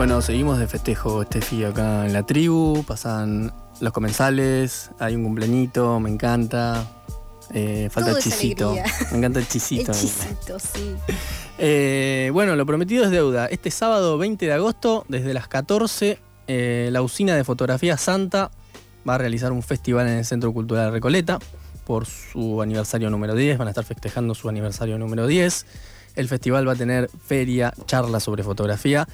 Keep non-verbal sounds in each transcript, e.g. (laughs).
Bueno, seguimos de festejo, Estefi, acá en la tribu. Pasan los comensales, hay un cumpleañito, me encanta. Eh, falta Todo el chisito. Me encanta el chisito. El chisito, sí. Eh, bueno, lo prometido es deuda. Este sábado 20 de agosto, desde las 14, eh, la usina de fotografía Santa va a realizar un festival en el Centro Cultural Recoleta por su aniversario número 10. Van a estar festejando su aniversario número 10. El festival va a tener feria, charla sobre fotografía.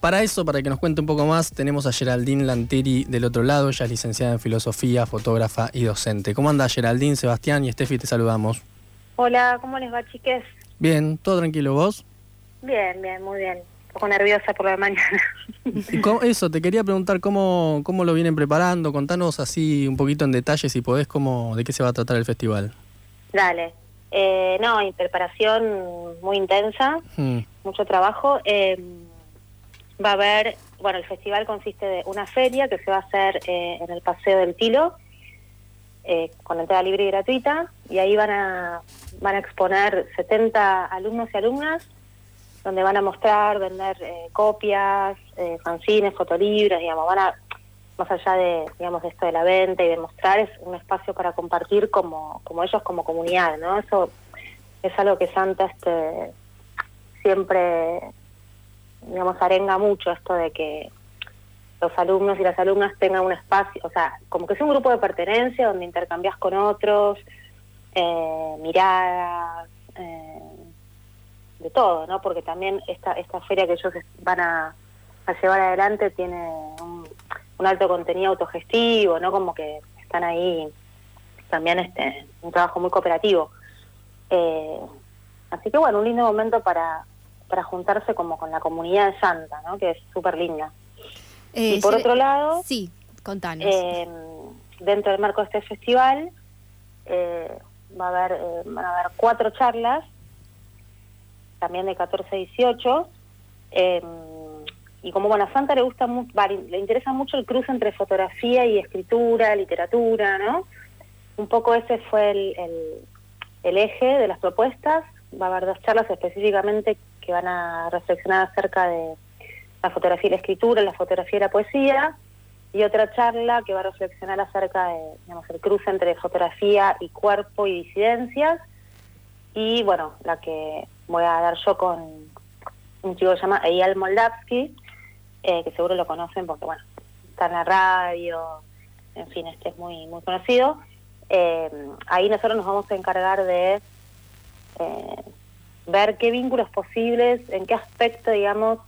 Para eso, para que nos cuente un poco más, tenemos a Geraldine Lanteri del otro lado. Ella es licenciada en filosofía, fotógrafa y docente. ¿Cómo anda Geraldine, Sebastián y Steffi? Te saludamos. Hola, ¿cómo les va, chiques? Bien, ¿todo tranquilo vos? Bien, bien, muy bien. Un poco nerviosa por la mañana. Y cómo- Eso, te quería preguntar cómo, cómo lo vienen preparando. Contanos así un poquito en detalle, si podés, cómo, de qué se va a tratar el festival. Dale. Eh, no, preparación muy intensa, Hmm, mucho trabajo. Eh, va a haber, bueno, el festival consiste de una feria que se va a hacer eh, en el Paseo del Tilo, eh, con entrada libre y gratuita, y ahí van a, van a exponer 70 alumnos y alumnas, donde van a mostrar, vender eh, copias, eh, fanzines, fotolibros, digamos, van a, más allá de, digamos, esto de la venta y de mostrar, es un espacio para compartir como, como ellos como comunidad, ¿no? Eso es algo que Santa este, siempre digamos, arenga mucho esto de que los alumnos y las alumnas tengan un espacio, o sea, como que es un grupo de pertenencia donde intercambias con otros, eh, miradas, eh, de todo, ¿no? Porque también esta, esta feria que ellos van a llevar adelante tiene un, alto contenido autogestivo, ¿no? Como que están ahí también este, un trabajo muy cooperativo. Eh, así que bueno, un lindo momento para, para juntarse como con la comunidad de Santa, ¿no? Que es súper linda. Eh, y por otro lado, Sí, contanos. eh, dentro del marco de este festival va a haber van a haber cuatro charlas también de 14 a 18 eh, y como bueno a Santa le gusta le interesa mucho el cruce entre fotografía y escritura literatura no un poco ese fue el, el, el eje de las propuestas va a haber dos charlas específicamente que van a reflexionar acerca de la fotografía y la escritura la fotografía y la poesía y otra charla que va a reflexionar acerca de digamos, el cruce entre fotografía y cuerpo y disidencias. Y bueno, la que voy a dar yo con un chico que se llama Eyal Moldavsky, eh, que seguro lo conocen porque bueno, está en la radio, en fin, este es muy, muy conocido. Eh, ahí nosotros nos vamos a encargar de eh, ver qué vínculos posibles, en qué aspecto, digamos,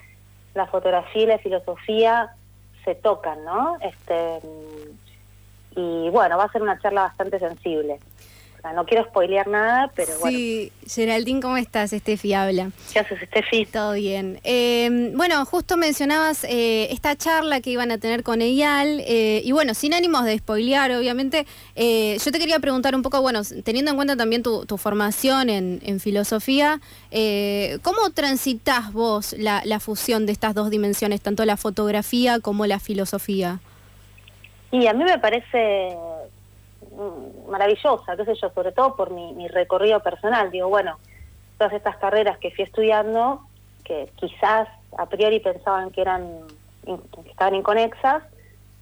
la fotografía y la filosofía se tocan, ¿no? Este, y bueno, va a ser una charla bastante sensible. No quiero spoilear nada, pero bueno. sí, Geraldine, ¿cómo estás? Estefi habla. ¿Qué haces, Steffi? Todo bien. Eh, bueno, justo mencionabas eh, esta charla que iban a tener con Eyal, eh, y bueno, sin ánimos de spoilear, obviamente, eh, yo te quería preguntar un poco, bueno, teniendo en cuenta también tu, tu formación en, en filosofía, ¿cómo transitas vos la, la fusión de estas dos dimensiones, tanto la fotografía como la filosofía? Y a mí me parece maravillosa, qué sé yo, sobre todo por mi, mi recorrido personal. Digo, bueno, todas estas carreras que fui estudiando, que quizás a priori pensaban que eran que estaban inconexas,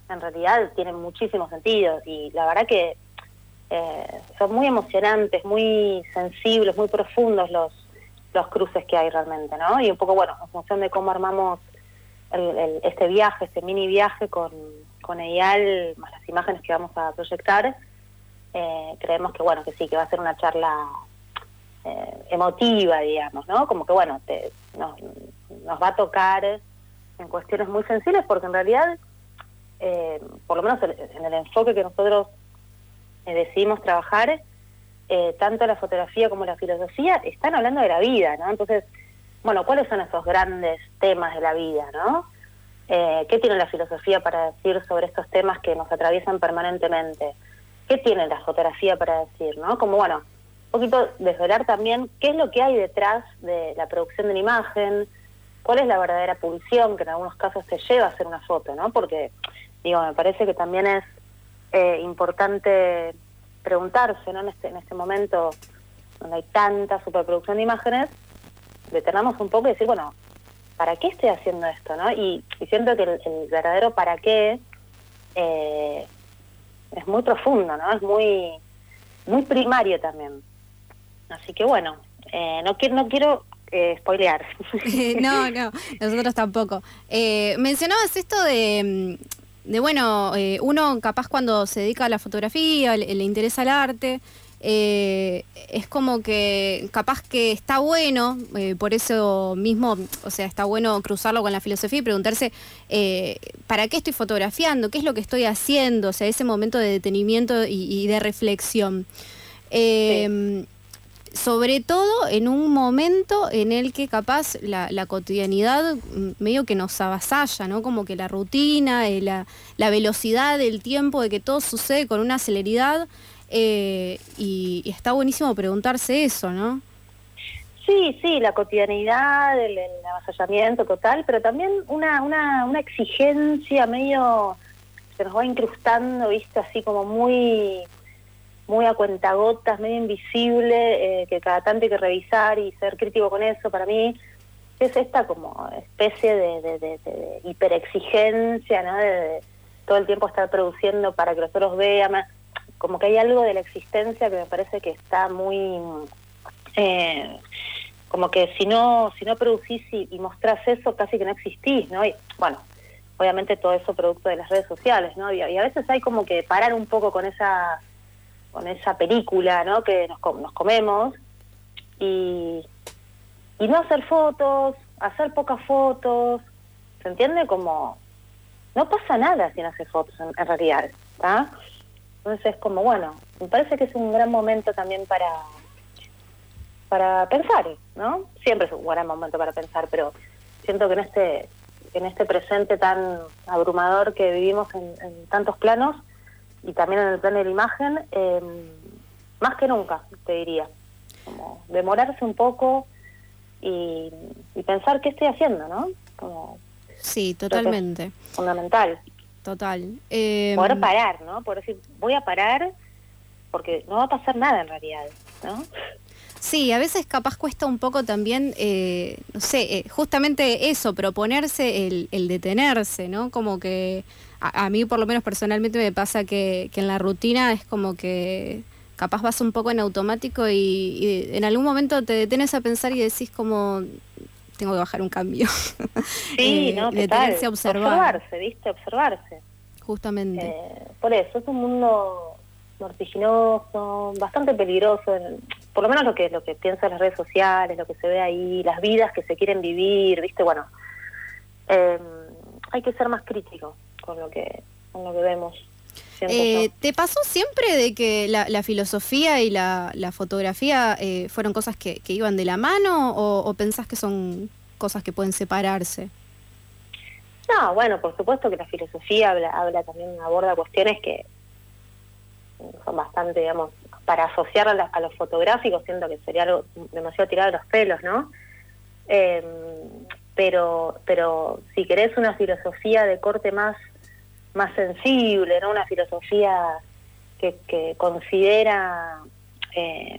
en realidad tienen muchísimo sentido. Y la verdad que eh, son muy emocionantes, muy sensibles, muy profundos los, los cruces que hay realmente, ¿no? Y un poco, bueno, en función de cómo armamos el- este viaje, este mini viaje con, con EIAL, las imágenes que vamos a proyectar, eh, creemos que bueno, que sí, que va a ser una charla eh, emotiva, digamos, ¿no? Como que bueno, te- nos, va a tocar en cuestiones muy sensibles porque en realidad, eh, por lo menos en el enfoque que nosotros decidimos trabajar, tanto la fotografía como la filosofía están hablando de la vida, ¿no? Entonces, bueno, ¿cuáles son esos grandes temas de la vida, no? ¿Qué tiene la filosofía para decir sobre estos temas que nos atraviesan permanentemente? ¿Qué tiene la fotografía para decir, no? Como, bueno, un poquito desvelar también qué es lo que hay detrás de la producción de una imagen, cuál es la verdadera pulsión que en algunos casos te lleva a hacer una foto, ¿no? Porque, digo, me parece que también es eh, importante preguntarse, ¿no? En este, en este momento donde hay tanta superproducción de imágenes, detenamos un poco y decir, bueno, ¿para qué estoy haciendo esto? ¿no? Y, siento que el, verdadero para qué eh, es muy profundo, ¿no? Es muy, muy primario también. Así que bueno, eh, no quiero, no quiero eh, spoilear. (laughs) no, no, nosotros tampoco. Eh, mencionabas esto de, mm, de bueno, uno capaz cuando se dedica a la fotografía, le, interesa el arte, es como que capaz que está bueno, por eso mismo, o sea, está bueno cruzarlo con la filosofía y preguntarse, ¿para qué estoy fotografiando? ¿Qué es lo que estoy haciendo? O sea, ese momento de detenimiento y, de reflexión sobre todo en un momento en el que capaz la, cotidianidad medio que nos avasalla, ¿no? Como que la rutina, eh, la, velocidad, el tiempo de que todo sucede con una celeridad eh, y, está buenísimo preguntarse eso, ¿no? Sí, sí, la cotidianidad, el, avasallamiento total, pero también una, una, una exigencia medio, se nos va incrustando, viste, así como muy muy a cuentagotas, medio invisible, eh, que cada tanto hay que revisar y ser crítico con eso, para mí es esta como especie de, de, hiperexigencia, ¿no? De, todo el tiempo estar produciendo para que los otros vean, como que hay algo de la existencia que me parece que está muy... Eh, como que si no si no producís y, y, mostrás eso, casi que no existís, ¿no? Y bueno, obviamente todo eso producto de las redes sociales, ¿no? y a veces hay como que parar un poco con esa con esa película ¿no? que nos, comemos y, y no hacer fotos, hacer pocas fotos, ¿se entiende? Como no pasa nada si no hace fotos en, realidad, ¿está? Entonces es como, bueno, me parece que es un gran momento también para para pensar, ¿no? Siempre es un gran momento para pensar, pero siento que en este en este presente tan abrumador que vivimos en tantos planos, y también en el plano de la imagen, em, más que nunca, te diría. Como demorarse un poco y, pensar qué estoy haciendo, ¿no? Como, sí, totalmente. fundamental. Total. Eh, Poder parar, ¿no? Por decir, voy a parar porque no va a pasar nada en realidad, ¿no? Sí, a veces capaz cuesta un poco también, eh, no sé, eh, justamente eso, proponerse el, el, detenerse, ¿no? Como que a, mí por lo menos personalmente me pasa que, en la rutina es como que capaz vas un poco en automático y, en algún momento te detenes a pensar y decís como tengo que bajar un cambio. Sí, (laughs) eh, no, a observar. Observarse, ¿viste? Observarse. Justamente. Eh, por eso, es un mundo vertiginoso, bastante peligroso, por lo menos lo que lo que piensa las redes sociales, lo que se ve ahí, las vidas que se quieren vivir, ¿viste? Bueno, eh, hay que ser más crítico con lo que, con lo que vemos. Eh, ¿Te pasó siempre de que la, filosofía y la, fotografía eh, fueron cosas que, iban de la mano o, pensás que son cosas que pueden separarse? No, bueno, por supuesto que la filosofía habla, habla también, aborda cuestiones que son bastante, digamos, para asociar a, los fotográficos, siento que sería algo demasiado tirado de los pelos, ¿no? Em, pero, pero si querés una filosofía de corte más más sensible, ¿no? Una filosofía que, considera eh,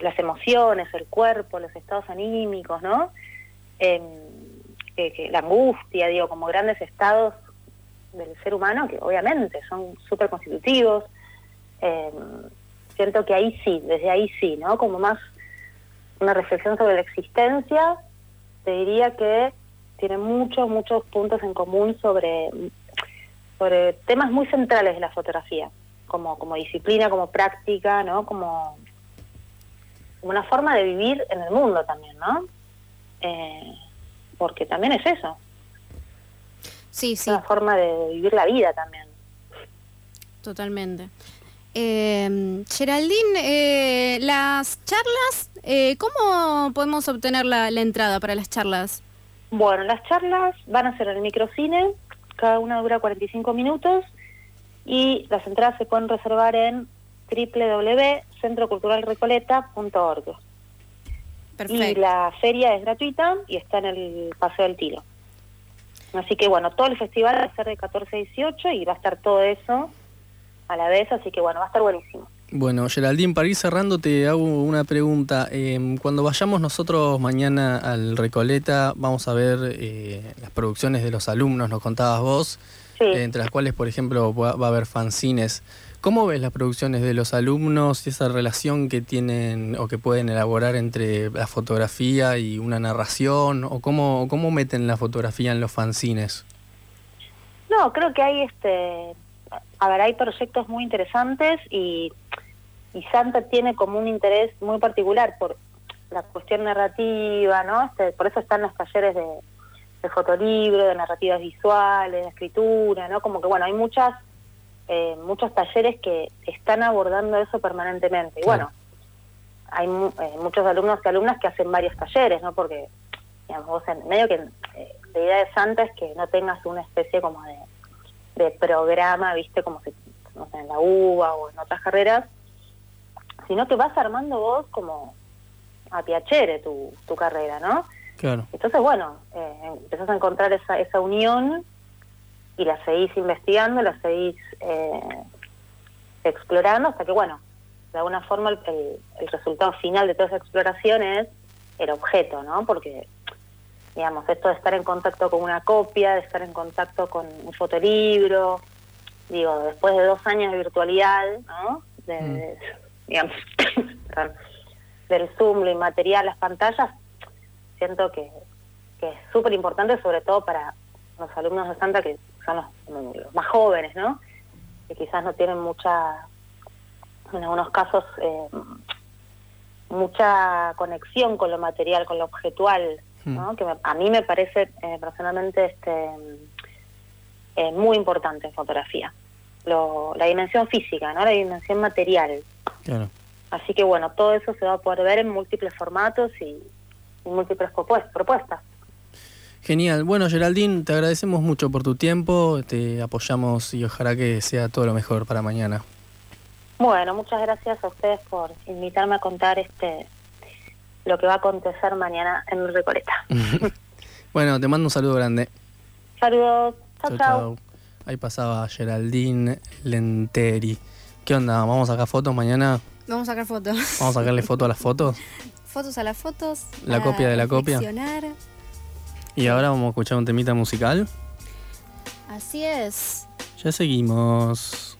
las emociones, el cuerpo, los estados anímicos, ¿no? Em, que, la angustia, digo, como grandes estados del ser humano, que obviamente son súper constitutivos. Em, siento que ahí sí, desde ahí sí, ¿no? Como más una reflexión sobre la existencia, te diría que tiene muchos, muchos puntos en común sobre sobre temas muy centrales de la fotografía, como, como disciplina, como práctica, ¿no? Como, una forma de vivir en el mundo también, ¿no? Eh, porque también es eso. Sí, sí. Una forma de vivir la vida también. Totalmente. Eh, Geraldine, eh, las charlas, eh, ¿cómo podemos obtener la, la, entrada para las charlas? Bueno, las charlas van a ser en el microcine, cada una dura 45 minutos y las entradas se pueden reservar en www.centroculturalrecoleta.org. Y la feria es gratuita y está en el Paseo del Tiro. Así que bueno, todo el festival va a ser de 14 a 18 y va a estar todo eso a la vez, así que bueno, va a estar buenísimo. Bueno, Geraldine, para ir cerrando te hago una pregunta. Em, cuando vayamos nosotros mañana al Recoleta, vamos a ver eh, las producciones de los alumnos, nos contabas vos, eh, entre las cuales, por ejemplo, va, a haber fanzines. ¿Cómo ves las producciones de los alumnos y esa relación que tienen o que pueden elaborar entre la fotografía y una narración? ¿O cómo, cómo meten la fotografía en los fanzines? No, creo que hay este a ver, hay proyectos muy interesantes y, y Santa tiene como un interés muy particular por la cuestión narrativa, ¿no? Este, por eso están los talleres de, de fotolibro, de narrativas visuales, de escritura, ¿no? Como que, bueno, hay muchas eh, muchos talleres que están abordando eso permanentemente. Y bueno, hay eh, muchos alumnos y alumnas que hacen varios talleres, ¿no? Porque, digamos, vos en medio que eh, la idea de Santa es que no tengas una especie como de de programa, viste, como si, no sé, en la UBA o en otras carreras, sino que vas armando vos como a piacere tu, tu carrera, ¿no? Claro. Entonces, bueno, eh, empezás a encontrar esa, esa unión y la seguís investigando, la seguís eh, explorando hasta que, bueno, de alguna forma el, el, resultado final de toda esa exploración es el objeto, ¿no? Porque digamos, esto de estar en contacto con una copia, de estar en contacto con un fotolibro, digo, después de dos años de virtualidad, ¿no? De, mm. Digamos, (coughs) del Zoom, lo inmaterial, las pantallas, siento que, que es súper importante, sobre todo para los alumnos de Santa, que son los, más jóvenes, ¿no? Que quizás no tienen mucha, en algunos casos, eh, mucha conexión con lo material, con lo objetual, que a mí me parece eh, personalmente este eh, muy importante en fotografía. la dimensión física, ¿no? la dimensión material. Así que bueno, todo eso se va a poder ver en múltiples formatos y, múltiples propuestas. Genial. Bueno, Geraldine, te agradecemos mucho por tu tiempo, te apoyamos y ojalá que sea todo lo mejor para mañana. Bueno, muchas gracias a ustedes por invitarme a contar este lo que va a acontecer mañana en Recoleta. (laughs) (laughs) bueno, te mando un saludo grande. Saludos. Chao, chao. Ahí pasaba Geraldine Lenteri. ¿Qué onda? ¿Vamos a sacar fotos mañana? Vamos a sacar fotos. (laughs) ¿Vamos a sacarle fotos a las fotos? Fotos a las fotos. La copia de la copia. Y ahora vamos a escuchar un temita musical. Así es. Ya seguimos.